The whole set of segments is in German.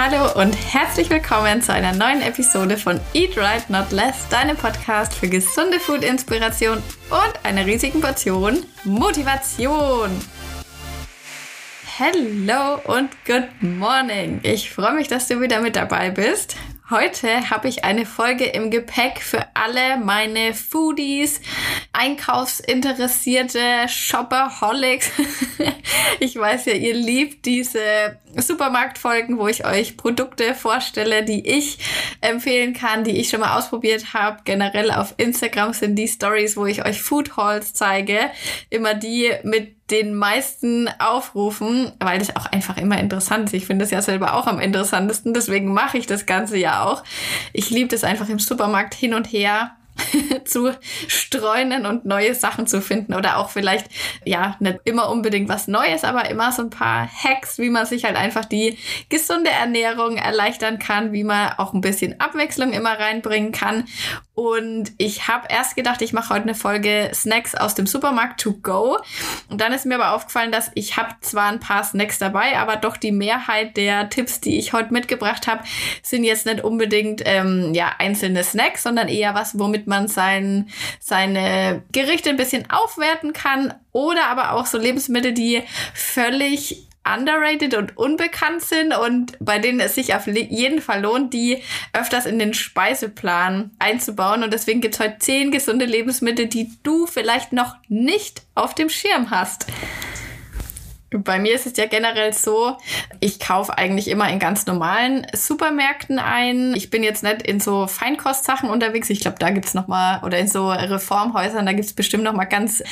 Hallo und herzlich willkommen zu einer neuen Episode von Eat Right Not Less, deinem Podcast für gesunde Food-Inspiration und einer riesigen Portion Motivation. Hello und good morning. Ich freue mich, dass du wieder mit dabei bist. Heute habe ich eine Folge im Gepäck für alle meine Foodies, Einkaufsinteressierte, Shopaholics. ich weiß ja, ihr liebt diese Supermarktfolgen, wo ich euch Produkte vorstelle, die ich empfehlen kann, die ich schon mal ausprobiert habe. Generell auf Instagram sind die Stories, wo ich euch Food Hauls zeige, immer die mit den meisten Aufrufen, weil das auch einfach immer interessant ist. Ich finde das ja selber auch am interessantesten, deswegen mache ich das Ganze ja auch. Ich liebe das einfach im Supermarkt hin und her zu streunen und neue Sachen zu finden oder auch vielleicht, ja, nicht immer unbedingt was Neues, aber immer so ein paar Hacks, wie man sich halt einfach die gesunde Ernährung erleichtern kann, wie man auch ein bisschen Abwechslung immer reinbringen kann. Und ich habe erst gedacht, ich mache heute eine Folge Snacks aus dem Supermarkt to go. Und dann ist mir aber aufgefallen, dass ich habe zwar ein paar Snacks dabei, aber doch die Mehrheit der Tipps, die ich heute mitgebracht habe, sind jetzt nicht unbedingt ähm, ja einzelne Snacks, sondern eher was, womit man sein, seine Gerichte ein bisschen aufwerten kann oder aber auch so Lebensmittel, die völlig underrated und unbekannt sind und bei denen es sich auf jeden Fall lohnt, die öfters in den Speiseplan einzubauen. Und deswegen gibt es heute zehn gesunde Lebensmittel, die du vielleicht noch nicht auf dem Schirm hast. Bei mir ist es ja generell so, ich kaufe eigentlich immer in ganz normalen Supermärkten ein. Ich bin jetzt nicht in so Feinkostsachen unterwegs. Ich glaube, da gibt's noch mal oder in so Reformhäusern, da gibt's bestimmt noch mal ganz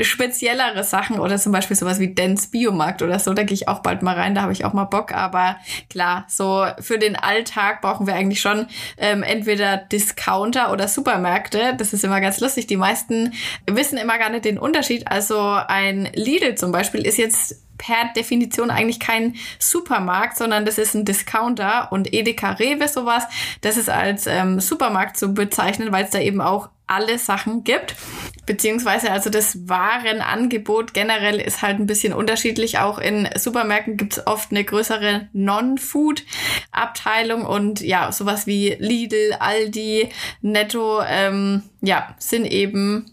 speziellere Sachen oder zum Beispiel sowas wie Dens Biomarkt oder so. Da gehe ich auch bald mal rein, da habe ich auch mal Bock. Aber klar, so für den Alltag brauchen wir eigentlich schon ähm, entweder Discounter oder Supermärkte. Das ist immer ganz lustig. Die meisten wissen immer gar nicht den Unterschied. Also ein Lidl zum Beispiel ist jetzt per Definition eigentlich kein Supermarkt, sondern das ist ein Discounter und Edeka Rewe sowas, das ist als ähm, Supermarkt zu bezeichnen, weil es da eben auch alle Sachen gibt. Beziehungsweise also das Warenangebot generell ist halt ein bisschen unterschiedlich. Auch in Supermärkten gibt es oft eine größere Non-Food-Abteilung und ja, sowas wie Lidl, Aldi, Netto, ähm, ja, sind eben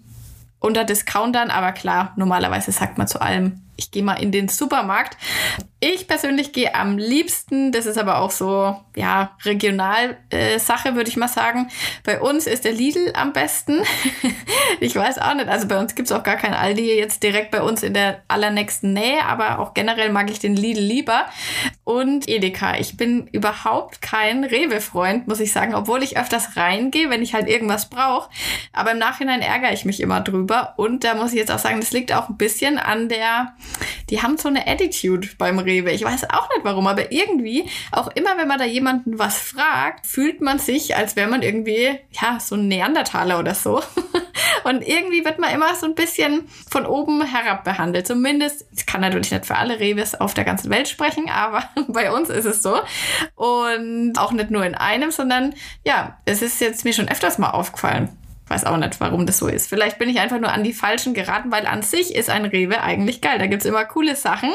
unter Discountern, aber klar, normalerweise sagt man zu allem ich gehe mal in den Supermarkt. Ich persönlich gehe am liebsten, das ist aber auch so, ja, Regionalsache, äh, würde ich mal sagen. Bei uns ist der Lidl am besten. ich weiß auch nicht, also bei uns gibt es auch gar kein Aldi jetzt direkt bei uns in der allernächsten Nähe, aber auch generell mag ich den Lidl lieber. Und Edeka. Ich bin überhaupt kein Rewe-Freund, muss ich sagen, obwohl ich öfters reingehe, wenn ich halt irgendwas brauche. Aber im Nachhinein ärgere ich mich immer drüber. Und da muss ich jetzt auch sagen, das liegt auch ein bisschen an der, die haben so eine Attitude beim Rewe. Ich weiß auch nicht warum, aber irgendwie, auch immer wenn man da jemanden was fragt, fühlt man sich, als wäre man irgendwie, ja, so ein Neandertaler oder so. Und irgendwie wird man immer so ein bisschen von oben herab behandelt. Zumindest, ich kann natürlich nicht für alle Rewes auf der ganzen Welt sprechen, aber bei uns ist es so. Und auch nicht nur in einem, sondern ja, es ist jetzt mir schon öfters mal aufgefallen. Weiß auch nicht, warum das so ist. Vielleicht bin ich einfach nur an die Falschen geraten, weil an sich ist ein Rewe eigentlich geil. Da gibt's immer coole Sachen.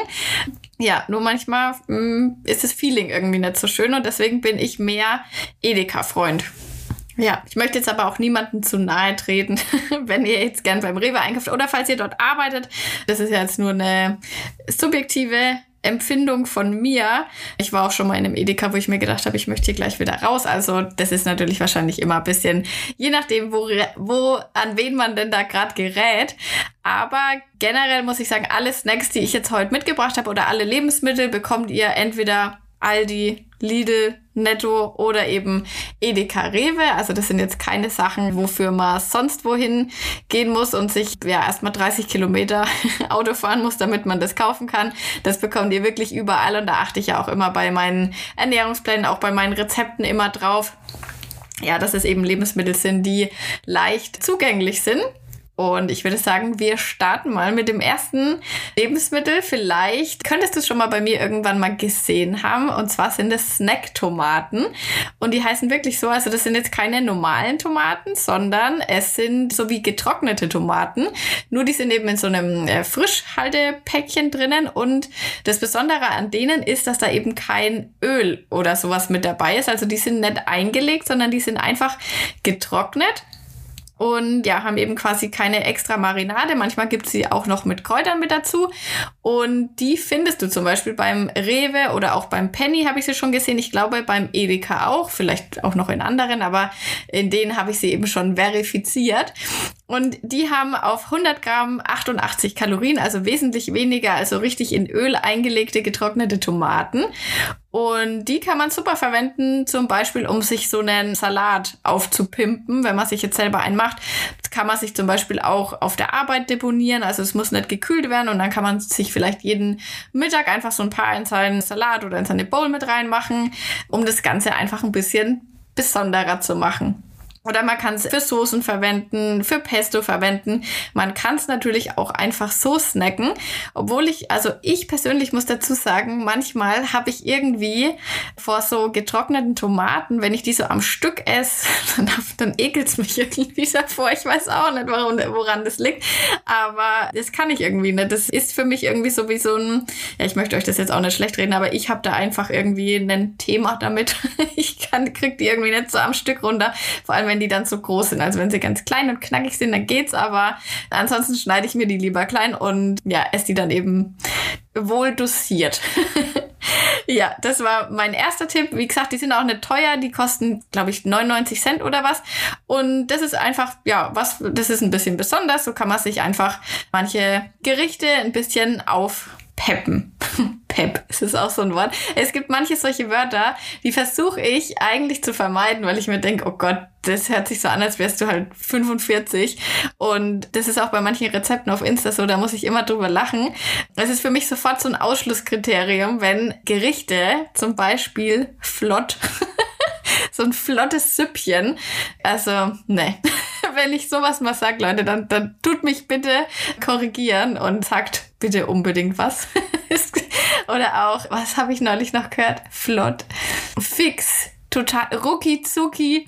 Ja, nur manchmal mh, mm, ist das Feeling irgendwie nicht so schön und deswegen bin ich mehr Edeka-Freund. Ja, ich möchte jetzt aber auch niemanden zu nahe treten, wenn ihr jetzt gern beim Rewe einkauft oder falls ihr dort arbeitet. Das ist ja jetzt nur eine subjektive Empfindung von mir. Ich war auch schon mal in einem Edeka, wo ich mir gedacht habe, ich möchte hier gleich wieder raus. Also das ist natürlich wahrscheinlich immer ein bisschen, je nachdem, wo, wo an wen man denn da gerade gerät. Aber generell muss ich sagen, alle Snacks, die ich jetzt heute mitgebracht habe oder alle Lebensmittel bekommt ihr entweder Aldi, Lidl, Netto oder eben Edeka Rewe. Also das sind jetzt keine Sachen, wofür man sonst wohin gehen muss und sich ja erstmal 30 Kilometer Auto fahren muss, damit man das kaufen kann. Das bekommt ihr wirklich überall und da achte ich ja auch immer bei meinen Ernährungsplänen, auch bei meinen Rezepten immer drauf. Ja, dass es eben Lebensmittel sind, die leicht zugänglich sind Und ich würde sagen, wir starten mal mit dem ersten Lebensmittel. Vielleicht könntest du es schon mal bei mir irgendwann mal gesehen haben. Und zwar sind es Snacktomaten. Und die heißen wirklich so, also das sind jetzt keine normalen Tomaten, sondern es sind so wie getrocknete Tomaten. Nur die sind eben in so einem äh, Frischhaltepäckchen drinnen. Und das Besondere an denen ist, dass da eben kein Öl oder sowas mit dabei ist. Also die sind nicht eingelegt, sondern die sind einfach getrocknet und ja, haben eben quasi keine extra Marinade. Manchmal gibt's sie auch noch mit Kräutern mit dazu. Und die findest du zum Beispiel beim Rewe oder auch beim Penny habe ich sie schon gesehen. Ich glaube beim Edeka auch, vielleicht auch noch in anderen, aber in denen habe ich sie eben schon verifiziert. Und die haben auf 100 Gramm 88 Kalorien, also wesentlich weniger, also richtig in Öl eingelegte getrocknete Tomaten. Und die kann man super verwenden, zum Beispiel, um sich so einen Salat aufzupimpen, wenn man sich jetzt selber einen macht. Das kann man sich zum Beispiel auch auf der Arbeit deponieren. Also es muss nicht gekühlt werden und dann kann man sich vielleicht jeden Mittag einfach so ein paar in seinen Salat oder in seine Bowl mit reinmachen, um das Ganze einfach ein bisschen besonderer zu machen. Oder man kann es für Soßen verwenden, für Pesto verwenden. Man kann es natürlich auch einfach so snacken. Obwohl ich, also ich persönlich muss dazu sagen, manchmal habe ich irgendwie vor so getrockneten Tomaten, wenn ich die so am Stück esse, dann, dann ekelt es mich irgendwie davor. Ich weiß auch nicht, warum, woran das liegt. Aber das kann ich irgendwie nicht. Das ist für mich irgendwie so wie so ein, ja, ich möchte euch das jetzt auch nicht schlecht reden, aber ich habe da einfach irgendwie ein Thema damit. Ich kann, krieg die irgendwie nicht so am Stück runter. Vor allem, wenn wenn die dann zu groß sind. Also wenn sie ganz klein und knackig sind, dann geht's, aber ansonsten schneide ich mir die lieber klein und ja, esse die dann eben wohl dosiert. ja, das war mein erster Tipp. Wie gesagt, die sind auch nicht teuer. Die kosten, glaube ich, 99 Cent oder was. Und das ist einfach, ja, was, das ist ein bisschen besonders. So kann man sich einfach manche Gerichte ein bisschen aufpeppen. Pep, es ist auch so ein Wort. Es gibt manche solche Wörter, die versuche ich eigentlich zu vermeiden, weil ich mir denke, oh Gott, das hört sich so an, als wärst du halt 45. Und das ist auch bei manchen Rezepten auf Insta so, da muss ich immer drüber lachen. Es ist für mich sofort so ein Ausschlusskriterium, wenn Gerichte zum Beispiel flott so ein flottes Süppchen. Also, ne. Wenn ich sowas mal sage, Leute, dann, dann tut mich bitte korrigieren und sagt bitte unbedingt was. Oder auch, was habe ich neulich noch gehört? Flott. Fix. Total. Rucki zucki.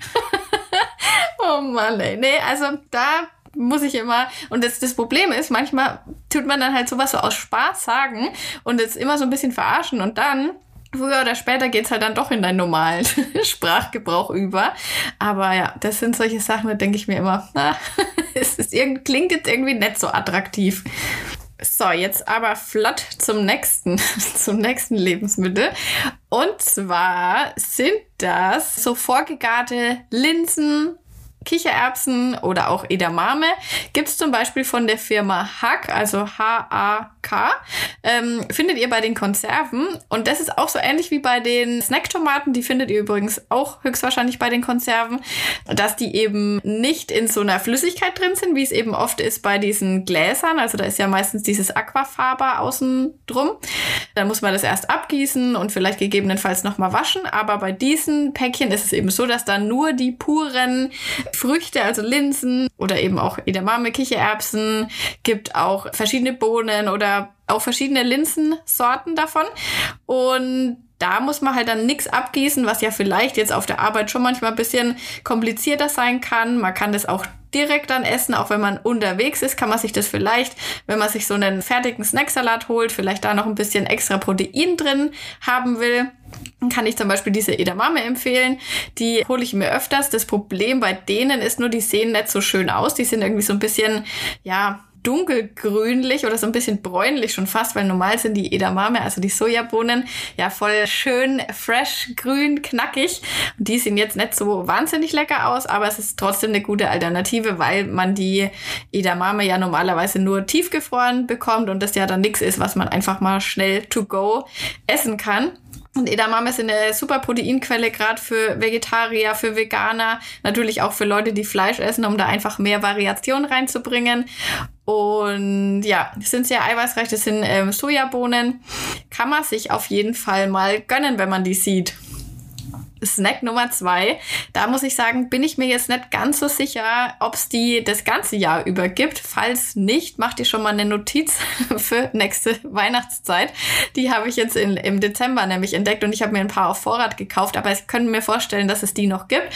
oh Mann, ey. Nee, also da muss ich immer. Und das, das Problem ist, manchmal tut man dann halt sowas so aus Spaß sagen und es immer so ein bisschen verarschen und dann früher oder später geht's halt dann doch in deinen normalen Sprachgebrauch über. Aber ja, das sind solche Sachen, da denke ich mir immer, na, es ist klingt jetzt irgendwie nicht so attraktiv. So, jetzt aber flott zum nächsten, zum nächsten Lebensmittel. Und zwar sind das so vorgegarte Linsen, Kichererbsen oder auch Edamame gibt es zum Beispiel von der Firma Hack, also H-A-K. Ähm, findet ihr bei den Konserven. Und das ist auch so ähnlich wie bei den Snacktomaten. Die findet ihr übrigens auch höchstwahrscheinlich bei den Konserven, dass die eben nicht in so einer Flüssigkeit drin sind, wie es eben oft ist bei diesen Gläsern. Also da ist ja meistens dieses Aquafaber außen drum. Dann muss man das erst abgießen und vielleicht gegebenenfalls nochmal waschen. Aber bei diesen Päckchen ist es eben so, dass da nur die puren Früchte, also Linsen oder eben auch Edamame, Kichererbsen, gibt auch verschiedene Bohnen oder auch verschiedene Linsensorten davon. Und da muss man halt dann nichts abgießen, was ja vielleicht jetzt auf der Arbeit schon manchmal ein bisschen komplizierter sein kann. Man kann das auch direkt dann essen, auch wenn man unterwegs ist, kann man sich das vielleicht, wenn man sich so einen fertigen Snacksalat holt, vielleicht da noch ein bisschen extra Protein drin haben will. Dann kann ich zum Beispiel diese Edamame empfehlen. Die hole ich mir öfters. Das Problem bei denen ist nur, die sehen nicht so schön aus. Die sind irgendwie so ein bisschen, ja, dunkelgrünlich oder so ein bisschen bräunlich schon fast, weil normal sind die Edamame, also die Sojabohnen, ja voll schön fresh, grün, knackig. Und die sehen jetzt nicht so wahnsinnig lecker aus, aber es ist trotzdem eine gute Alternative, weil man die Edamame ja normalerweise nur tiefgefroren bekommt und das ja dann nichts ist, was man einfach mal schnell to go essen kann. Und Edamame ist eine super Proteinquelle, gerade für Vegetarier, für Veganer, natürlich auch für Leute, die Fleisch essen, um da einfach mehr Variation reinzubringen. Und ja, die sind sehr eiweißreich, das sind ähm, Sojabohnen. Kann man sich auf jeden Fall mal gönnen, wenn man die sieht. Snack Nummer zwei. Da muss ich sagen, bin ich mir jetzt nicht ganz so sicher, ob es die das ganze Jahr über gibt. Falls nicht, macht ihr schon mal eine Notiz für nächste Weihnachtszeit. Die habe ich jetzt in, im Dezember nämlich entdeckt und ich habe mir ein paar auf Vorrat gekauft, aber ich könnte mir vorstellen, dass es die noch gibt.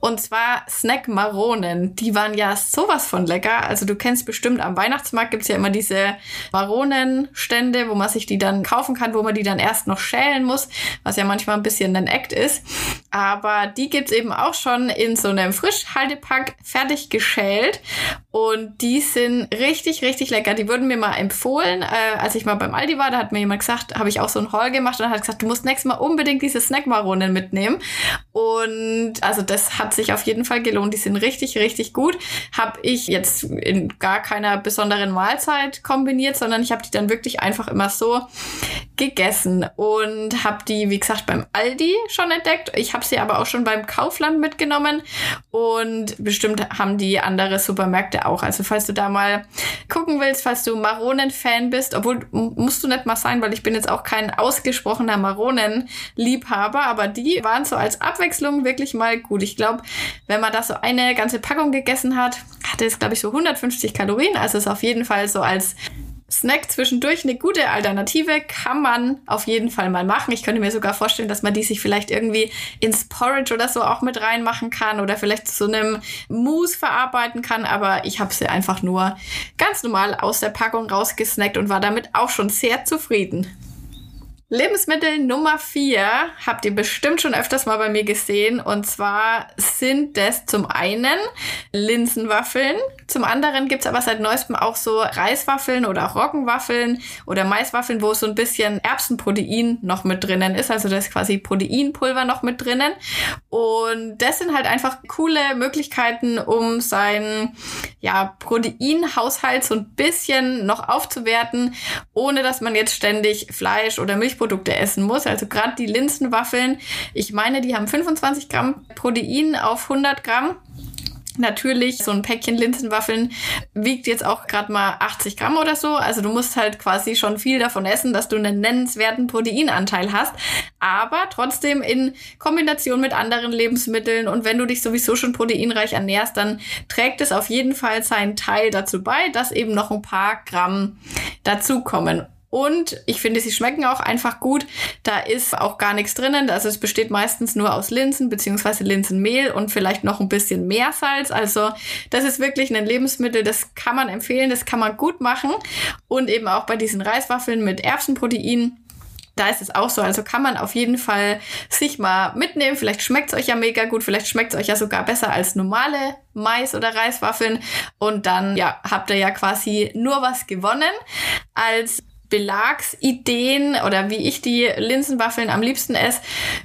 Und zwar Snack Maronen. Die waren ja sowas von lecker. Also du kennst bestimmt am Weihnachtsmarkt gibt's ja immer diese Maronenstände, wo man sich die dann kaufen kann, wo man die dann erst noch schälen muss, was ja manchmal ein bisschen ein Act ist. Aber die gibt's eben auch schon in so einem Frischhaltepack fertig geschält. Und die sind richtig, richtig lecker. Die wurden mir mal empfohlen, äh, als ich mal beim Aldi war. Da hat mir jemand gesagt, habe ich auch so einen Haul gemacht und hat gesagt, du musst nächstes Mal unbedingt diese Snackmaronen mitnehmen. Und also das hat sich auf jeden Fall gelohnt. Die sind richtig, richtig gut. Habe ich jetzt in gar keiner besonderen Mahlzeit kombiniert, sondern ich habe die dann wirklich einfach immer so gegessen und habe die, wie gesagt, beim Aldi schon entdeckt. Ich habe sie aber auch schon beim Kaufland mitgenommen und bestimmt haben die andere Supermärkte auch. Also falls du da mal gucken willst, falls du Maronen-Fan bist, obwohl musst du nicht mal sein, weil ich bin jetzt auch kein ausgesprochener Maronen-Liebhaber, aber die waren so als Abwechslung wirklich mal gut. Ich glaube, wenn man da so eine ganze Packung gegessen hat, hatte es, glaube ich, so 150 Kalorien. Also ist auf jeden Fall so als Snack zwischendurch eine gute Alternative kann man auf jeden Fall mal machen. Ich könnte mir sogar vorstellen, dass man die sich vielleicht irgendwie ins Porridge oder so auch mit reinmachen kann oder vielleicht zu einem Mousse verarbeiten kann. Aber ich habe sie einfach nur ganz normal aus der Packung rausgesnackt und war damit auch schon sehr zufrieden. Lebensmittel Nummer vier habt ihr bestimmt schon öfters mal bei mir gesehen. Und zwar sind das zum einen Linsenwaffeln. Zum anderen gibt's aber seit neuestem auch so Reiswaffeln oder auch Roggenwaffeln oder Maiswaffeln, wo so ein bisschen Erbsenprotein noch mit drinnen ist. Also das ist quasi Proteinpulver noch mit drinnen. Und das sind halt einfach coole Möglichkeiten, um seinen ja, Proteinhaushalt so ein bisschen noch aufzuwerten, ohne dass man jetzt ständig Fleisch oder Milch Milchprodukte essen muss. Also gerade die Linsenwaffeln, ich meine, die haben 25 Gramm Protein auf 100 Gramm. Natürlich, so ein Päckchen Linsenwaffeln wiegt jetzt auch gerade mal 80 Gramm oder so. Also du musst halt quasi schon viel davon essen, dass du einen nennenswerten Proteinanteil hast. Aber trotzdem in Kombination mit anderen Lebensmitteln und wenn du dich sowieso schon proteinreich ernährst, dann trägt es auf jeden Fall seinen Teil dazu bei, dass eben noch ein paar Gramm dazukommen. Und ich finde, sie schmecken auch einfach gut. Da ist auch gar nichts drinnen. Also es besteht meistens nur aus Linsen beziehungsweise Linsenmehl und vielleicht noch ein bisschen Meersalz. Also das ist wirklich ein Lebensmittel, das kann man empfehlen, das kann man gut machen. Und eben auch bei diesen Reiswaffeln mit Erbsenprotein da ist es auch so. Also kann man auf jeden Fall sich mal mitnehmen. Vielleicht schmeckt es euch ja mega gut. Vielleicht schmeckt es euch ja sogar besser als normale Mais- oder Reiswaffeln. Und dann, ja, habt ihr ja quasi nur was gewonnen. Als Belagsideen oder wie ich die Linsenwaffeln am liebsten esse.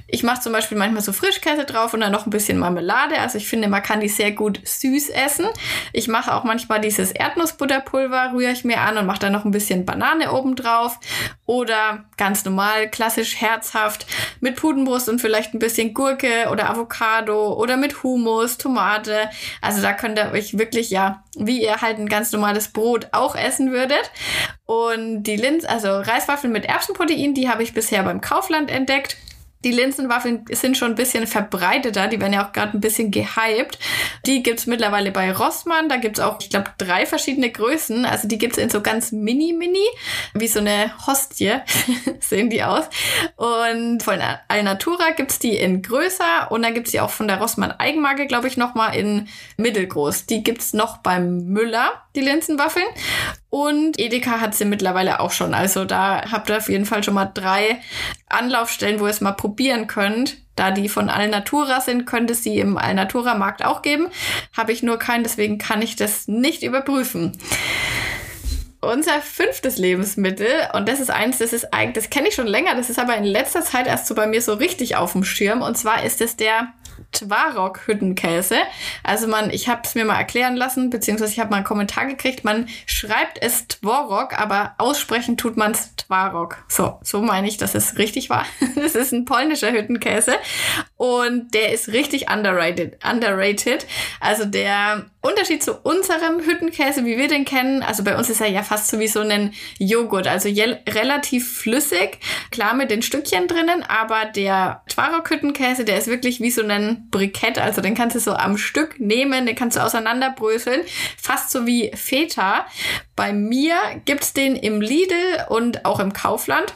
Ich mache zum Beispiel manchmal so Frischkäse drauf und dann noch ein bisschen Marmelade. Also ich finde, man kann die sehr gut süß essen. Ich mache auch manchmal dieses Erdnussbutterpulver, rühre ich mir an und mache dann noch ein bisschen Banane oben drauf. Oder ganz normal, klassisch herzhaft mit Pudenbrust und vielleicht ein bisschen Gurke oder Avocado oder mit Hummus, Tomate. Also da könnt ihr euch wirklich, ja, wie ihr halt ein ganz normales Brot auch essen würdet. Und die Linsen, also Reiswaffeln mit Erbsenprotein, die habe ich bisher beim Kaufland entdeckt. Die Linsenwaffeln sind schon ein bisschen verbreiteter, die werden ja auch gerade ein bisschen gehypt. Die gibt's mittlerweile bei Rossmann, da gibt's auch, ich glaube, drei verschiedene Größen. Also die gibt's in so ganz mini-mini, wie so eine Hostie sehen die aus. Und von Alnatura gibt's die in größer und dann gibt's die auch von der Rossmann Eigenmarke, glaube ich, nochmal in mittelgroß. Die gibt's noch beim Müller, die Linsenwaffeln. Und Edeka hat sie mittlerweile auch schon. Also da habt ihr auf jeden Fall schon mal drei Anlaufstellen, wo ihr es mal probieren könnt. Da die von Alnatura sind, könnte es sie im Alnatura-Markt auch geben. Habe ich nur keinen, deswegen kann ich das nicht überprüfen unser fünftes Lebensmittel und das ist eins, das ist eigentlich, das kenne ich schon länger, das ist aber in letzter Zeit erst so bei mir so richtig auf dem Schirm und zwar ist es der Twarok-Hüttenkäse. Also man, ich habe es mir mal erklären lassen, beziehungsweise ich habe mal einen Kommentar gekriegt, man schreibt es Tworok, aber aussprechen tut man es Twarok. So, so meine ich, dass es richtig war. Es ist ein polnischer Hüttenkäse und der ist richtig underrated. underrated. Also der Unterschied zu unserem Hüttenkäse, wie wir den kennen, also bei uns ist er ja fast so wie so ein Joghurt, also relativ flüssig, klar mit den Stückchen drinnen, aber der Twaroghüttenkäse, der ist wirklich wie so ein Brikett. Also den kannst du so am Stück nehmen, den kannst du auseinanderbröseln. Fast so wie Feta. Bei mir gibt's den im Lidl und auch im Kaufland.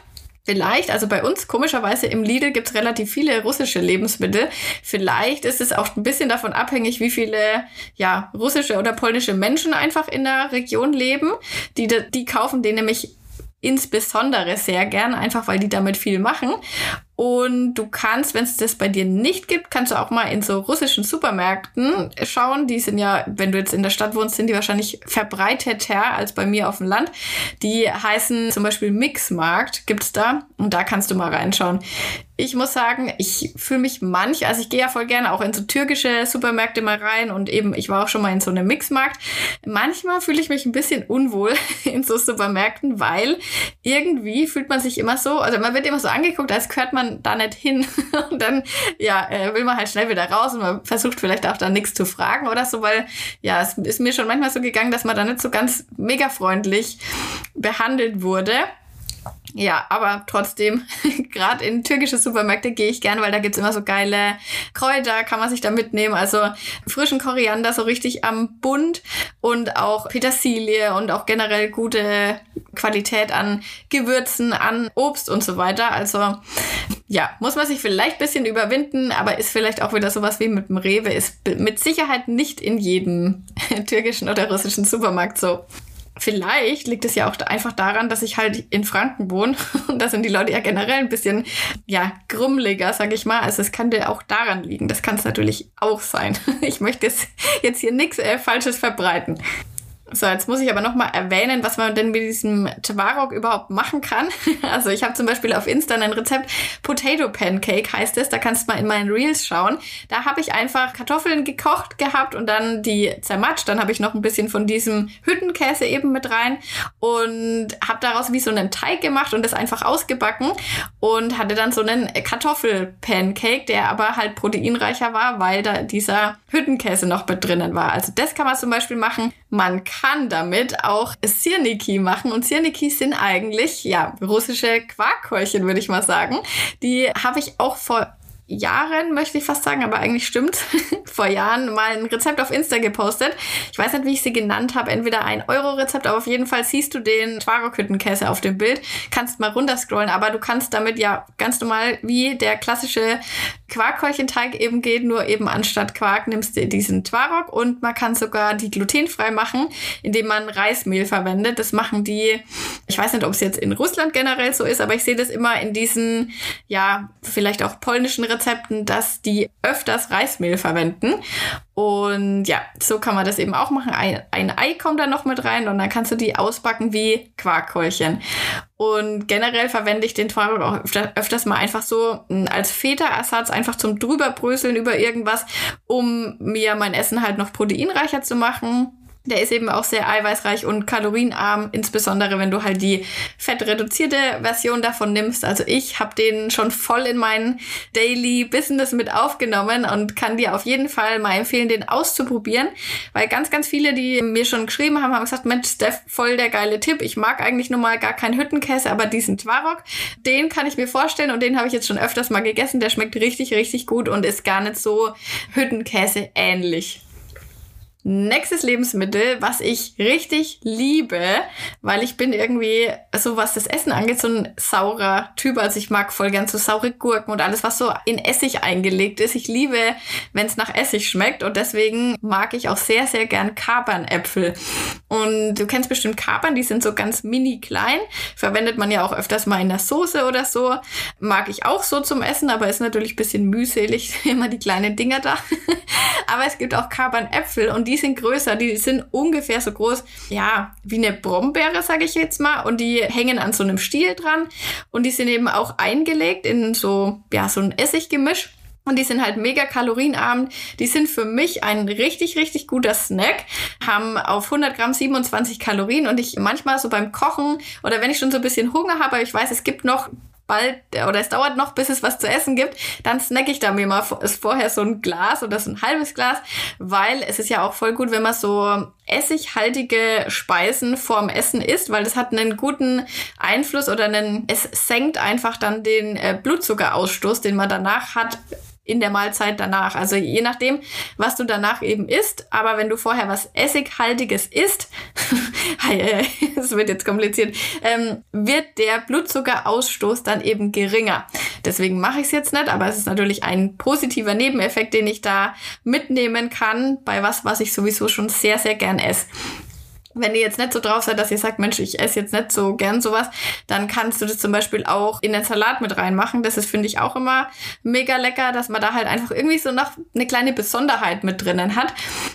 Vielleicht, also bei uns komischerweise im Lidl gibt's relativ viele russische Lebensmittel. Vielleicht ist es auch ein bisschen davon abhängig, wie viele ja, russische oder polnische Menschen einfach in der Region leben. Die, die kaufen den nämlich insbesondere sehr gern, einfach weil die damit viel machen. Und du kannst, wenn es das bei dir nicht gibt, kannst du auch mal in so russischen Supermärkten schauen. Die sind ja, wenn du jetzt in der Stadt wohnst, sind die wahrscheinlich verbreiteter als bei mir auf dem Land. Die heißen zum Beispiel Mixmarkt, gibt's da. Und da kannst du mal reinschauen. Ich muss sagen, ich fühle mich manch, also ich gehe ja voll gerne auch in so türkische Supermärkte mal rein und eben, ich war auch schon mal in so einem Mixmarkt. Manchmal fühle ich mich ein bisschen unwohl in so Supermärkten, weil irgendwie fühlt man sich immer so, also man wird immer so angeguckt, als gehört man da nicht hin. Und dann, ja, äh, will man halt schnell wieder raus und man versucht vielleicht auch da nichts zu fragen oder so, weil, ja, es ist mir schon manchmal so gegangen, dass man da nicht so ganz mega freundlich behandelt wurde. Ja, aber trotzdem, gerade in türkische Supermärkte gehe ich gern, weil da gibt's immer so geile Kräuter, kann man sich da mitnehmen. Also frischen Koriander so richtig am Bund und auch Petersilie und auch generell gute Qualität an Gewürzen, an Obst und so weiter. Also ja, muss man sich vielleicht bisschen überwinden, aber ist vielleicht auch wieder sowas wie mit dem Rewe, ist mit Sicherheit nicht in jedem türkischen oder russischen Supermarkt so. Vielleicht liegt es ja auch einfach daran, dass ich halt in Franken wohne und da sind die Leute ja generell ein bisschen, ja, grummeliger, sag ich mal. Also es könnte auch daran liegen. Das kann es natürlich auch sein. Ich möchte jetzt, jetzt hier nichts äh, Falsches verbreiten. So, jetzt muss ich aber nochmal erwähnen, was man denn mit diesem Tvarok überhaupt machen kann. Also ich habe zum Beispiel auf Insta ein Rezept, Potato Pancake heißt es, da kannst du mal in meinen Reels schauen. Da habe ich einfach Kartoffeln gekocht gehabt und dann die zermatscht. Dann habe ich noch ein bisschen von diesem Hüttenkäse eben mit rein und habe daraus wie so einen Teig gemacht und das einfach ausgebacken und hatte dann so einen Kartoffelpancake, der aber halt proteinreicher war, weil da dieser Hüttenkäse noch mit drinnen war. Also das kann man zum Beispiel machen. Man kann damit auch Sirniki machen. Und Sirniki sind eigentlich, ja, russische Quarkhäulchen, würde ich mal sagen. Die habe ich auch vor Jahren, möchte ich fast sagen, aber eigentlich stimmt, vor Jahren mal ein Rezept auf Insta gepostet. Ich weiß nicht, wie ich sie genannt habe. Entweder ein Euro-Rezept, aber auf jeden Fall siehst du den Twarokhüttenkäse auf dem Bild. Kannst mal runterscrollen, aber du kannst damit ja ganz normal wie der klassische Quarkhäulchenteig eben geht, nur eben anstatt Quark nimmst du diesen Twarok und man kann sogar die glutenfrei machen, indem man Reismehl verwendet. Das machen die, ich weiß nicht, ob es jetzt in Russland generell so ist, aber ich sehe das immer in diesen, ja, vielleicht auch polnischen Rezepten Rezepten, dass die öfters Reismehl verwenden. Und ja, so kann man das eben auch machen. Ein, ein Ei kommt da noch mit rein und dann kannst du die ausbacken wie Quarkkeulchen. Und generell verwende ich den Twarock auch öfter, öfters mal einfach so hm, als Feta-Ersatz, einfach zum drüberbröseln über irgendwas, um mir mein Essen halt noch proteinreicher zu machen. Der ist eben auch sehr eiweißreich und kalorienarm, insbesondere wenn du halt die fettreduzierte Version davon nimmst. Also ich habe den schon voll in mein Daily Business mit aufgenommen und kann dir auf jeden Fall mal empfehlen, den auszuprobieren, weil ganz, ganz viele, die mir schon geschrieben haben, haben gesagt, Mensch, Steph, voll der geile Tipp. Ich mag eigentlich nur mal gar keinen Hüttenkäse, aber diesen Twarok, den kann ich mir vorstellen und den habe ich jetzt schon öfters mal gegessen. Der schmeckt richtig, richtig gut und ist gar nicht so Hüttenkäse ähnlich. Nächstes Lebensmittel, was ich richtig liebe, weil ich bin irgendwie, so was das Essen angeht, so ein saurer Typ. Also ich mag voll gern so saure Gurken und alles, was so in Essig eingelegt ist. Ich liebe, wenn es nach Essig schmeckt und deswegen mag ich auch sehr, sehr gern Kapernäpfel. Und du kennst bestimmt Kapern, die sind so ganz mini klein. Verwendet man ja auch öfters mal in der Soße oder so. Mag ich auch so zum Essen, aber ist natürlich ein bisschen mühselig, immer die kleinen Dinger da. aber es gibt auch Kapernäpfel und die sind größer, die sind ungefähr so groß, ja, wie eine Brombeere, sage ich jetzt mal. Und die hängen an so einem Stiel dran. Und die sind eben auch eingelegt in so, ja, so ein Essiggemisch. Und die sind halt mega kalorienarm. Die sind für mich ein richtig, richtig guter Snack. Haben auf 100 Gramm 27 Kalorien. Und ich manchmal so beim Kochen oder wenn ich schon so ein bisschen Hunger habe, ich weiß, es gibt noch bald oder es dauert noch, bis es was zu essen gibt, dann snack ich da mir mal vorher so ein Glas oder so ein halbes Glas, weil es ist ja auch voll gut, wenn man so essighaltige Speisen vorm Essen isst, weil das hat einen guten Einfluss oder einen, es senkt einfach dann den äh, Blutzuckerausstoß, den man danach hat, in der Mahlzeit danach. Also je nachdem, was du danach eben isst. Aber wenn du vorher was Essighaltiges isst, es wird jetzt kompliziert, ähm, wird der Blutzuckerausstoß dann eben geringer. Deswegen mache ich es jetzt nicht, aber es ist natürlich ein positiver Nebeneffekt, den ich da mitnehmen kann bei was, was ich sowieso schon sehr, sehr gern esse. Wenn ihr jetzt nicht so drauf seid, dass ihr sagt, Mensch, ich esse jetzt nicht so gern sowas, dann kannst du das zum Beispiel auch in den Salat mit reinmachen. Das ist, finde ich, auch immer mega lecker, dass man da halt einfach irgendwie so noch eine kleine Besonderheit mit drinnen hat.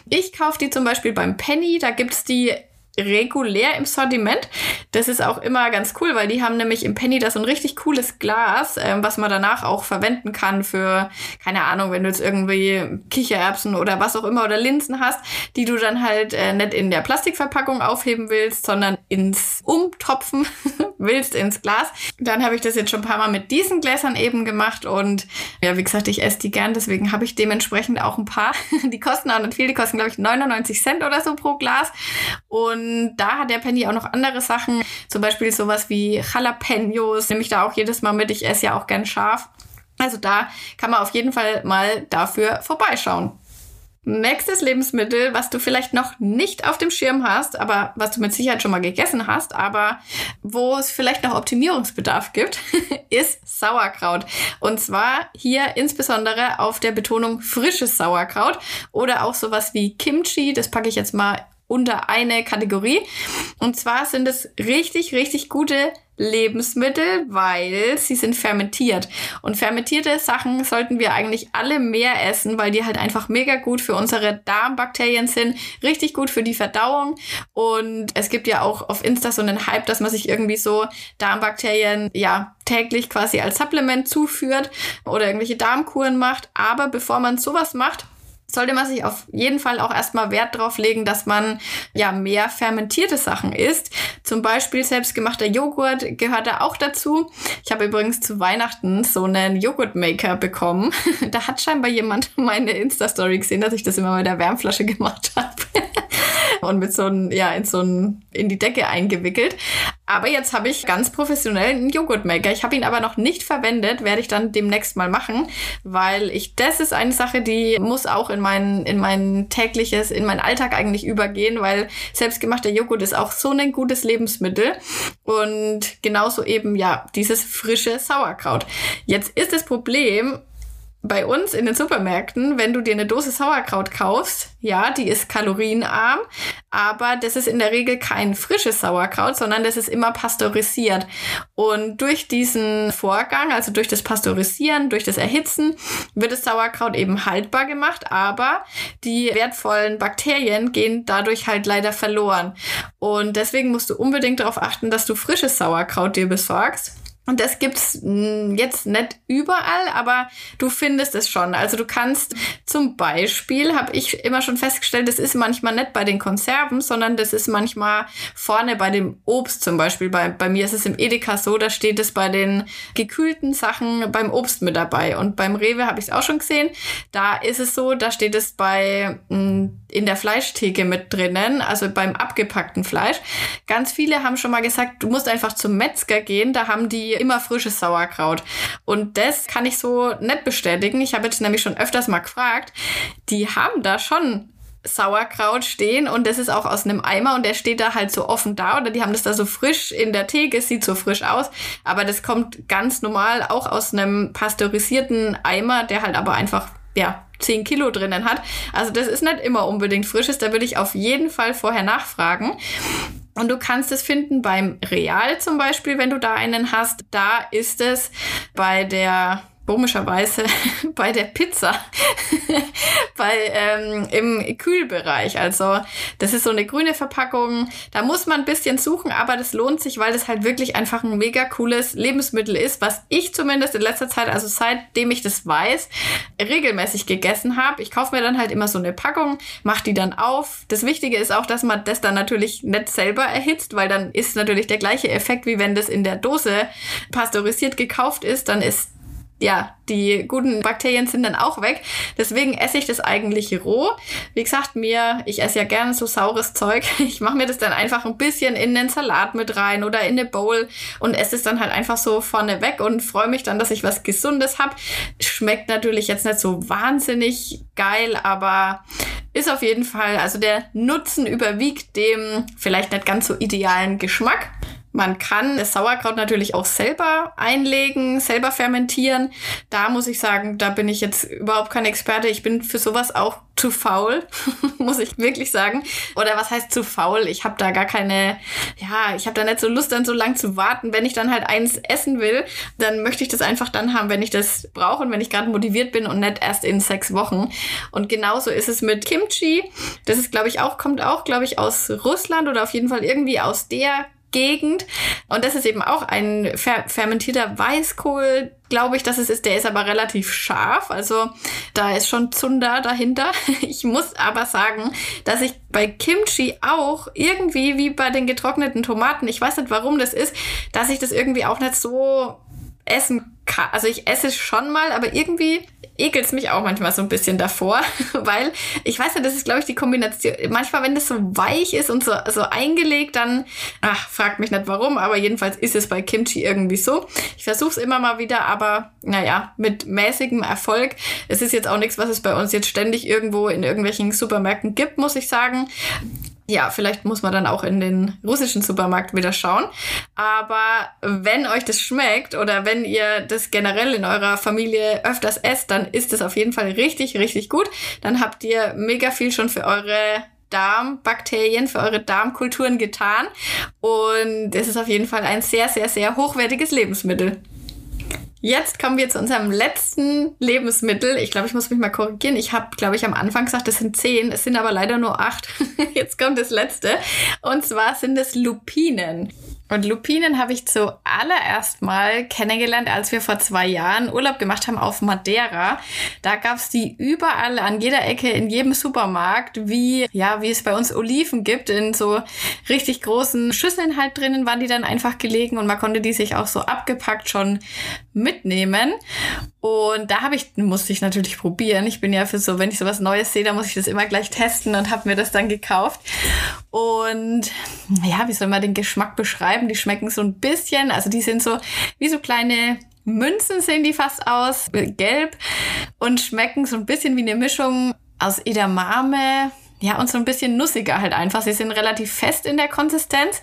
Ich kaufe die zum Beispiel beim Penny, da gibt's die regulär im Sortiment. Das ist auch immer ganz cool, weil die haben nämlich im Penny da so ein richtig cooles Glas, ähm, was man danach auch verwenden kann für, keine Ahnung, wenn du jetzt irgendwie Kichererbsen oder was auch immer oder Linsen hast, die du dann halt äh, nicht in der Plastikverpackung aufheben willst, sondern ins Umtopfen willst, ins Glas. Dann habe ich das jetzt schon ein paar Mal mit diesen Gläsern eben gemacht und ja, wie gesagt, ich esse die gern, deswegen habe ich dementsprechend auch ein paar. Die kosten auch nicht viel, die kosten glaube ich 99 Cent oder so pro Glas und und da hat der Penny auch noch andere Sachen, zum Beispiel sowas wie Jalapenos, nehme ich da auch jedes Mal mit. Ich esse ja auch gern scharf. Also da kann man auf jeden Fall mal dafür vorbeischauen. Nächstes Lebensmittel, was du vielleicht noch nicht auf dem Schirm hast, aber was du mit Sicherheit schon mal gegessen hast, aber wo es vielleicht noch Optimierungsbedarf gibt, ist Sauerkraut. Und zwar hier insbesondere auf der Betonung frisches Sauerkraut oder auch sowas wie Kimchi. Das packe ich jetzt mal unter eine Kategorie. Und zwar sind es richtig, richtig gute Lebensmittel, weil sie sind fermentiert. Und fermentierte Sachen sollten wir eigentlich alle mehr essen, weil die halt einfach mega gut für unsere Darmbakterien sind, richtig gut für die Verdauung. Und es gibt ja auch auf Insta so einen Hype, dass man sich irgendwie so Darmbakterien, ja, täglich quasi als Supplement zuführt oder irgendwelche Darmkuren macht. Aber bevor man sowas macht, sollte man sich auf jeden Fall auch erstmal Wert drauf legen, dass man ja mehr fermentierte Sachen isst. Zum Beispiel selbstgemachter Joghurt gehört da auch dazu. Ich habe übrigens zu Weihnachten so einen Joghurtmaker bekommen. da hat scheinbar jemand meine Insta-Story gesehen, dass ich das immer mit der Wärmflasche gemacht habe. Und mit so einem, ja, in so ein, in die Decke eingewickelt. Aber jetzt habe ich ganz professionell einen Joghurtmaker. Ich habe ihn aber noch nicht verwendet, werde ich dann demnächst mal machen, weil ich, das ist eine Sache, die muss auch in mein, in mein tägliches, in meinen Alltag eigentlich übergehen, weil selbstgemachter Joghurt ist auch so ein gutes Lebensmittel und genauso eben, ja, dieses frische Sauerkraut. Jetzt ist das Problem, bei uns in den Supermärkten, wenn du dir eine Dose Sauerkraut kaufst, ja, die ist kalorienarm, aber das ist in der Regel kein frisches Sauerkraut, sondern das ist immer pasteurisiert. Und durch diesen Vorgang, also durch das Pasteurisieren, durch das Erhitzen, wird das Sauerkraut eben haltbar gemacht, aber die wertvollen Bakterien gehen dadurch halt leider verloren. Und deswegen musst du unbedingt darauf achten, dass du frisches Sauerkraut dir besorgst und das gibt's jetzt nicht überall, aber du findest es schon. Also du kannst zum Beispiel, habe ich immer schon festgestellt, das ist manchmal nicht bei den Konserven, sondern das ist manchmal vorne bei dem Obst zum Beispiel. Bei, bei mir ist es im Edeka so, da steht es bei den gekühlten Sachen beim Obst mit dabei. Und beim Rewe habe ich es auch schon gesehen. Da ist es so, da steht es bei in der Fleischtheke mit drinnen, also beim abgepackten Fleisch. Ganz viele haben schon mal gesagt, du musst einfach zum Metzger gehen, da haben die immer frisches Sauerkraut. Und das kann ich so nicht bestätigen. Ich habe jetzt nämlich schon öfters mal gefragt. Die haben da schon Sauerkraut stehen und das ist auch aus einem Eimer und der steht da halt so offen da oder die haben das da so frisch in der Theke, sieht so frisch aus, aber das kommt ganz normal auch aus einem pasteurisierten Eimer, der halt aber einfach, ja, 10 Kilo drinnen hat. Also das ist nicht immer unbedingt frisches, da würde ich auf jeden Fall vorher nachfragen. Und du kannst es finden beim Real zum Beispiel, wenn du da einen hast. Da ist es bei der komischerweise bei der Pizza bei ähm, im Kühlbereich. Also das ist so eine grüne Verpackung. Da muss man ein bisschen suchen, aber das lohnt sich, weil das halt wirklich einfach ein mega cooles Lebensmittel ist, was ich zumindest in letzter Zeit, also seitdem ich das weiß, regelmäßig gegessen habe. Ich kaufe mir dann halt immer so eine Packung, mache die dann auf. Das Wichtige ist auch, dass man das dann natürlich nicht selber erhitzt, weil dann ist natürlich der gleiche Effekt, wie wenn das in der Dose pasteurisiert gekauft ist, dann ist ja, die guten Bakterien sind dann auch weg. Deswegen esse ich das eigentlich roh. Wie gesagt, mir, ich esse ja gerne so saures Zeug. Ich mache mir das dann einfach ein bisschen in den Salat mit rein oder in eine Bowl und esse es dann halt einfach so vorne weg und freue mich dann, dass ich was Gesundes habe. Schmeckt natürlich jetzt nicht so wahnsinnig geil, aber ist auf jeden Fall, also der Nutzen überwiegt dem vielleicht nicht ganz so idealen Geschmack. Man kann das Sauerkraut natürlich auch selber einlegen, selber fermentieren. Da muss ich sagen, da bin ich jetzt überhaupt kein Experte. Ich bin für sowas auch zu faul, muss ich wirklich sagen. Oder was heißt zu faul? Ich habe da gar keine, ja, ich habe da nicht so Lust, dann so lang zu warten. Wenn ich dann halt eins essen will, dann möchte ich das einfach dann haben, wenn ich das brauche und wenn ich gerade motiviert bin und nicht erst in sechs Wochen. Und genauso ist es mit Kimchi. Das ist, glaube ich, auch, kommt auch, glaube ich, aus Russland oder auf jeden Fall irgendwie aus der Gegend. Und das ist eben auch ein fer fermentierter Weißkohl, glaube ich, dass es ist. Der ist aber relativ scharf. Also da ist schon Zunder dahinter. Ich muss aber sagen, dass ich bei Kimchi auch irgendwie wie bei den getrockneten Tomaten, ich weiß nicht warum das ist, dass ich das irgendwie auch nicht so essen kann. Also ich esse es schon mal, aber irgendwie ekelt es mich auch manchmal so ein bisschen davor, weil ich weiß nicht, das ist, glaube ich, die Kombination. Manchmal, wenn das so weich ist und so, so eingelegt, dann, ach, fragt mich nicht warum, aber jedenfalls ist es bei Kimchi irgendwie so. Ich versuche es immer mal wieder, aber naja, mit mäßigem Erfolg. Es ist jetzt auch nichts, was es bei uns jetzt ständig irgendwo in irgendwelchen Supermärkten gibt, muss ich sagen ja, vielleicht muss man dann auch in den russischen Supermarkt wieder schauen. Aber wenn euch das schmeckt oder wenn ihr das generell in eurer Familie öfters esst, dann ist es auf jeden Fall richtig, richtig gut. Dann habt ihr mega viel schon für eure Darmbakterien, für eure Darmkulturen getan. Und es ist auf jeden Fall ein sehr, sehr, sehr hochwertiges Lebensmittel. Jetzt kommen wir zu unserem letzten Lebensmittel. Ich glaube, ich muss mich mal korrigieren. Ich habe, glaube ich, am Anfang gesagt, es sind zehn. Es sind aber leider nur acht. Jetzt kommt das letzte. Und zwar sind es Lupinen. Und Lupinen habe ich zuallererst mal kennengelernt, als wir vor zwei Jahren Urlaub gemacht haben auf Madeira. Da gab es die überall an jeder Ecke in jedem Supermarkt, wie ja, wie es bei uns Oliven gibt, in so richtig großen Schüsseln halt drinnen waren die dann einfach gelegen und man konnte die sich auch so abgepackt schon mitnehmen. Und da habe ich musste ich natürlich probieren. Ich bin ja für so, wenn ich sowas Neues sehe, da muss ich das immer gleich testen und habe mir das dann gekauft. Und ja, wie soll man den Geschmack beschreiben. Die schmecken so ein bisschen, also die sind so wie so kleine Münzen sehen die fast aus, gelb und schmecken so ein bisschen wie eine Mischung aus Edamame, ja, und so ein bisschen nussiger halt einfach. Sie sind relativ fest in der Konsistenz.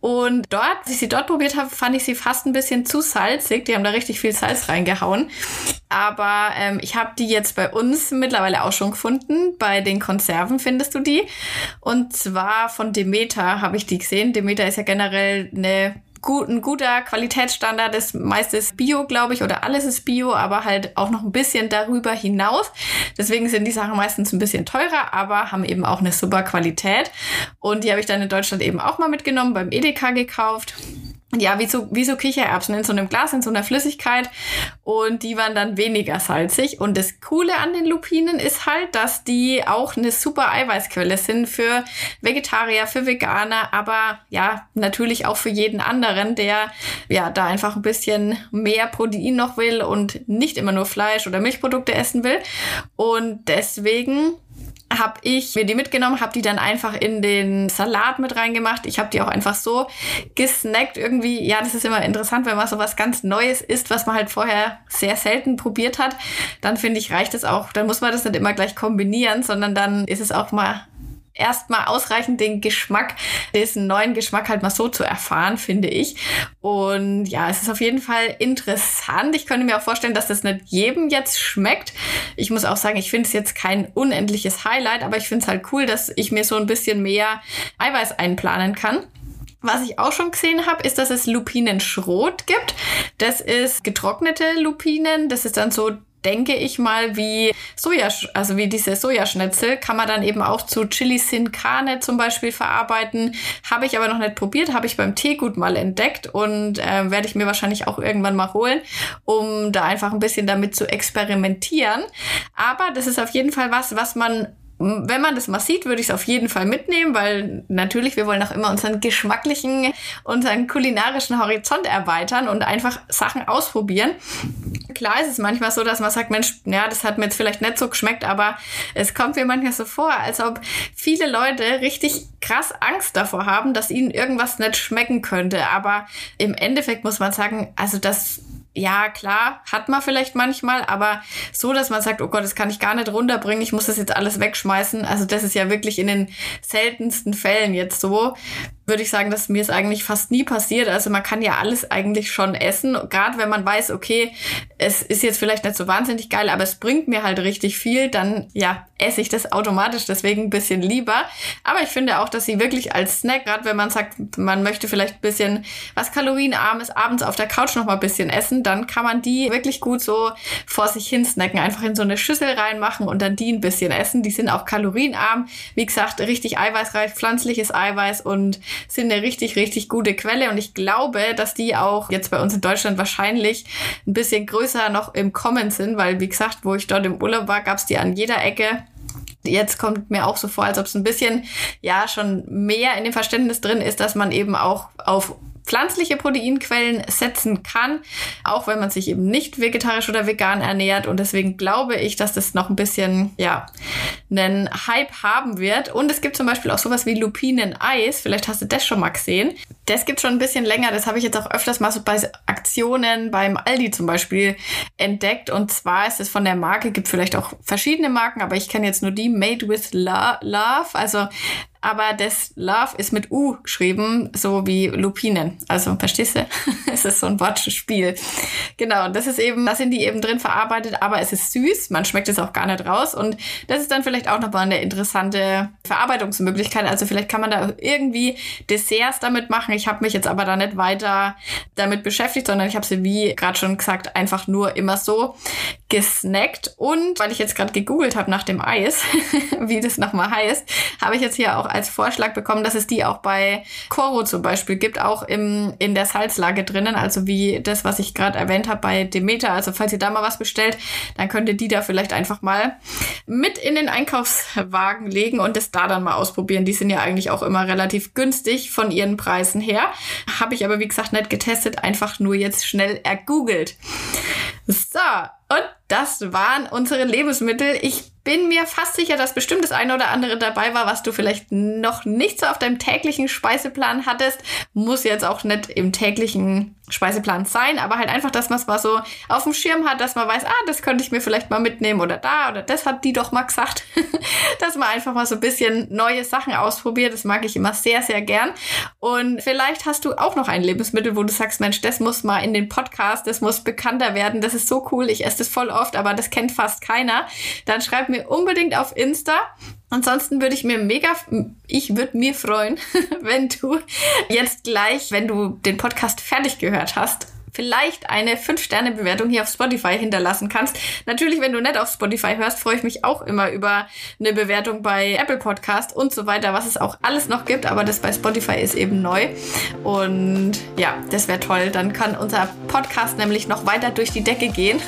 Und dort, als ich sie dort probiert habe, fand ich sie fast ein bisschen zu salzig. Die haben da richtig viel Salz reingehauen. Aber ähm, ich habe die jetzt bei uns mittlerweile auch schon gefunden. Bei den Konserven findest du die. Und zwar von Demeter habe ich die gesehen. Demeter ist ja generell eine gut, ein guter Qualitätsstandard ist meistens Bio, glaube ich, oder alles ist Bio, aber halt auch noch ein bisschen darüber hinaus. Deswegen sind die Sachen meistens ein bisschen teurer, aber haben eben auch eine super Qualität. Und die habe ich dann in Deutschland eben auch mal mitgenommen, beim Edeka gekauft ja, wie so, wie so Kichererbsen in so einem Glas, in so einer Flüssigkeit. Und die waren dann weniger salzig. Und das Coole an den Lupinen ist halt, dass die auch eine super Eiweißquelle sind für Vegetarier, für Veganer, aber ja, natürlich auch für jeden anderen, der ja da einfach ein bisschen mehr Protein noch will und nicht immer nur Fleisch oder Milchprodukte essen will. Und deswegen habe ich mir die mitgenommen, habe die dann einfach in den Salat mit reingemacht. Ich habe die auch einfach so gesnackt irgendwie. Ja, das ist immer interessant, wenn man so was ganz Neues isst, was man halt vorher sehr selten probiert hat. Dann finde ich, reicht es auch. Dann muss man das nicht immer gleich kombinieren, sondern dann ist es auch mal erstmal ausreichend den Geschmack, diesen neuen Geschmack halt mal so zu erfahren, finde ich. Und ja, es ist auf jeden Fall interessant. Ich könnte mir auch vorstellen, dass das nicht jedem jetzt schmeckt. Ich muss auch sagen, ich finde es jetzt kein unendliches Highlight, aber ich finde es halt cool, dass ich mir so ein bisschen mehr Eiweiß einplanen kann. Was ich auch schon gesehen habe, ist, dass es Lupinenschrot gibt. Das ist getrocknete Lupinen. Das ist dann so denke ich mal, wie Soja, also wie diese Sojaschnitzel, kann man dann eben auch zu Chili Sin Carne zum Beispiel verarbeiten. Habe ich aber noch nicht probiert, habe ich beim Teegut mal entdeckt und äh, werde ich mir wahrscheinlich auch irgendwann mal holen, um da einfach ein bisschen damit zu experimentieren. Aber das ist auf jeden Fall was, was man wenn man das mal sieht, würde ich es auf jeden Fall mitnehmen, weil natürlich, wir wollen auch immer unseren geschmacklichen, unseren kulinarischen Horizont erweitern und einfach Sachen ausprobieren. Klar ist es manchmal so, dass man sagt, Mensch, ja, das hat mir jetzt vielleicht nicht so geschmeckt, aber es kommt mir manchmal so vor, als ob viele Leute richtig krass Angst davor haben, dass ihnen irgendwas nicht schmecken könnte. Aber im Endeffekt muss man sagen, also das ja, klar, hat man vielleicht manchmal, aber so, dass man sagt, oh Gott, das kann ich gar nicht runterbringen, ich muss das jetzt alles wegschmeißen. Also das ist ja wirklich in den seltensten Fällen jetzt so würde ich sagen, dass mir es eigentlich fast nie passiert. Also man kann ja alles eigentlich schon essen, gerade wenn man weiß, okay, es ist jetzt vielleicht nicht so wahnsinnig geil, aber es bringt mir halt richtig viel, dann ja, esse ich das automatisch deswegen ein bisschen lieber. Aber ich finde auch, dass sie wirklich als Snack, gerade wenn man sagt, man möchte vielleicht ein bisschen was kalorienarmes abends auf der Couch noch mal ein bisschen essen, dann kann man die wirklich gut so vor sich hin snacken, einfach in so eine Schüssel reinmachen und dann die ein bisschen essen. Die sind auch kalorienarm, wie gesagt, richtig eiweißreich, pflanzliches Eiweiß und sind eine richtig, richtig gute Quelle. Und ich glaube, dass die auch jetzt bei uns in Deutschland wahrscheinlich ein bisschen größer noch im Kommen sind, weil, wie gesagt, wo ich dort im Urlaub war, gab es die an jeder Ecke. Jetzt kommt mir auch so vor, als ob es ein bisschen, ja, schon mehr in dem Verständnis drin ist, dass man eben auch auf pflanzliche Proteinquellen setzen kann, auch wenn man sich eben nicht vegetarisch oder vegan ernährt. Und deswegen glaube ich, dass das noch ein bisschen, ja, einen Hype haben wird. Und es gibt zum Beispiel auch sowas wie Lupinen-Eis. Vielleicht hast du das schon mal gesehen. Das gibt schon ein bisschen länger. Das habe ich jetzt auch öfters mal so bei Aktionen beim Aldi zum Beispiel entdeckt. Und zwar ist es von der Marke, gibt vielleicht auch verschiedene Marken, aber ich kenne jetzt nur die Made with Love. Also aber das Love ist mit U geschrieben, so wie Lupinen. Also, verstehst du? es ist so ein Wortspiel. Genau, und das ist eben, da sind die eben drin verarbeitet, aber es ist süß, man schmeckt es auch gar nicht raus und das ist dann vielleicht auch nochmal eine interessante Verarbeitungsmöglichkeit. Also vielleicht kann man da irgendwie Desserts damit machen. Ich habe mich jetzt aber da nicht weiter damit beschäftigt, sondern ich habe sie, wie gerade schon gesagt, einfach nur immer so gesnackt. Und weil ich jetzt gerade gegoogelt habe nach dem Eis, wie das nochmal heißt, habe ich jetzt hier auch als Vorschlag bekommen, dass es die auch bei Coro zum Beispiel gibt, auch im, in der Salzlage drinnen, also wie das, was ich gerade erwähnt habe bei Demeter. Also falls ihr da mal was bestellt, dann könnt ihr die da vielleicht einfach mal mit in den Einkaufswagen legen und das da dann mal ausprobieren. Die sind ja eigentlich auch immer relativ günstig von ihren Preisen her. Habe ich aber, wie gesagt, nicht getestet, einfach nur jetzt schnell ergoogelt. So, und das waren unsere Lebensmittel. Ich bin mir fast sicher, dass bestimmt das eine oder andere dabei war, was du vielleicht noch nicht so auf deinem täglichen Speiseplan hattest. Muss jetzt auch nicht im täglichen Speiseplan sein, aber halt einfach, dass man es mal so auf dem Schirm hat, dass man weiß, ah, das könnte ich mir vielleicht mal mitnehmen oder da oder das hat die doch mal gesagt. dass man einfach mal so ein bisschen neue Sachen ausprobiert. Das mag ich immer sehr, sehr gern. Und vielleicht hast du auch noch ein Lebensmittel, wo du sagst, Mensch, das muss mal in den Podcast, das muss bekannter werden, das ist so cool, ich esse das voll oft, aber das kennt fast keiner. Dann schreib mir unbedingt auf Insta. Ansonsten würde ich mir mega, ich würde mir freuen, wenn du jetzt gleich, wenn du den Podcast fertig gehört hast, vielleicht eine 5-Sterne-Bewertung hier auf Spotify hinterlassen kannst. Natürlich, wenn du nicht auf Spotify hörst, freue ich mich auch immer über eine Bewertung bei Apple Podcast und so weiter, was es auch alles noch gibt. Aber das bei Spotify ist eben neu. Und ja, das wäre toll. Dann kann unser Podcast nämlich noch weiter durch die Decke gehen.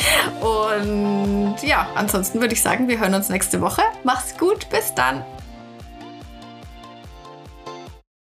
und ja, ansonsten würde ich sagen, wir hören uns nächste Woche. Mach's gut, bis dann.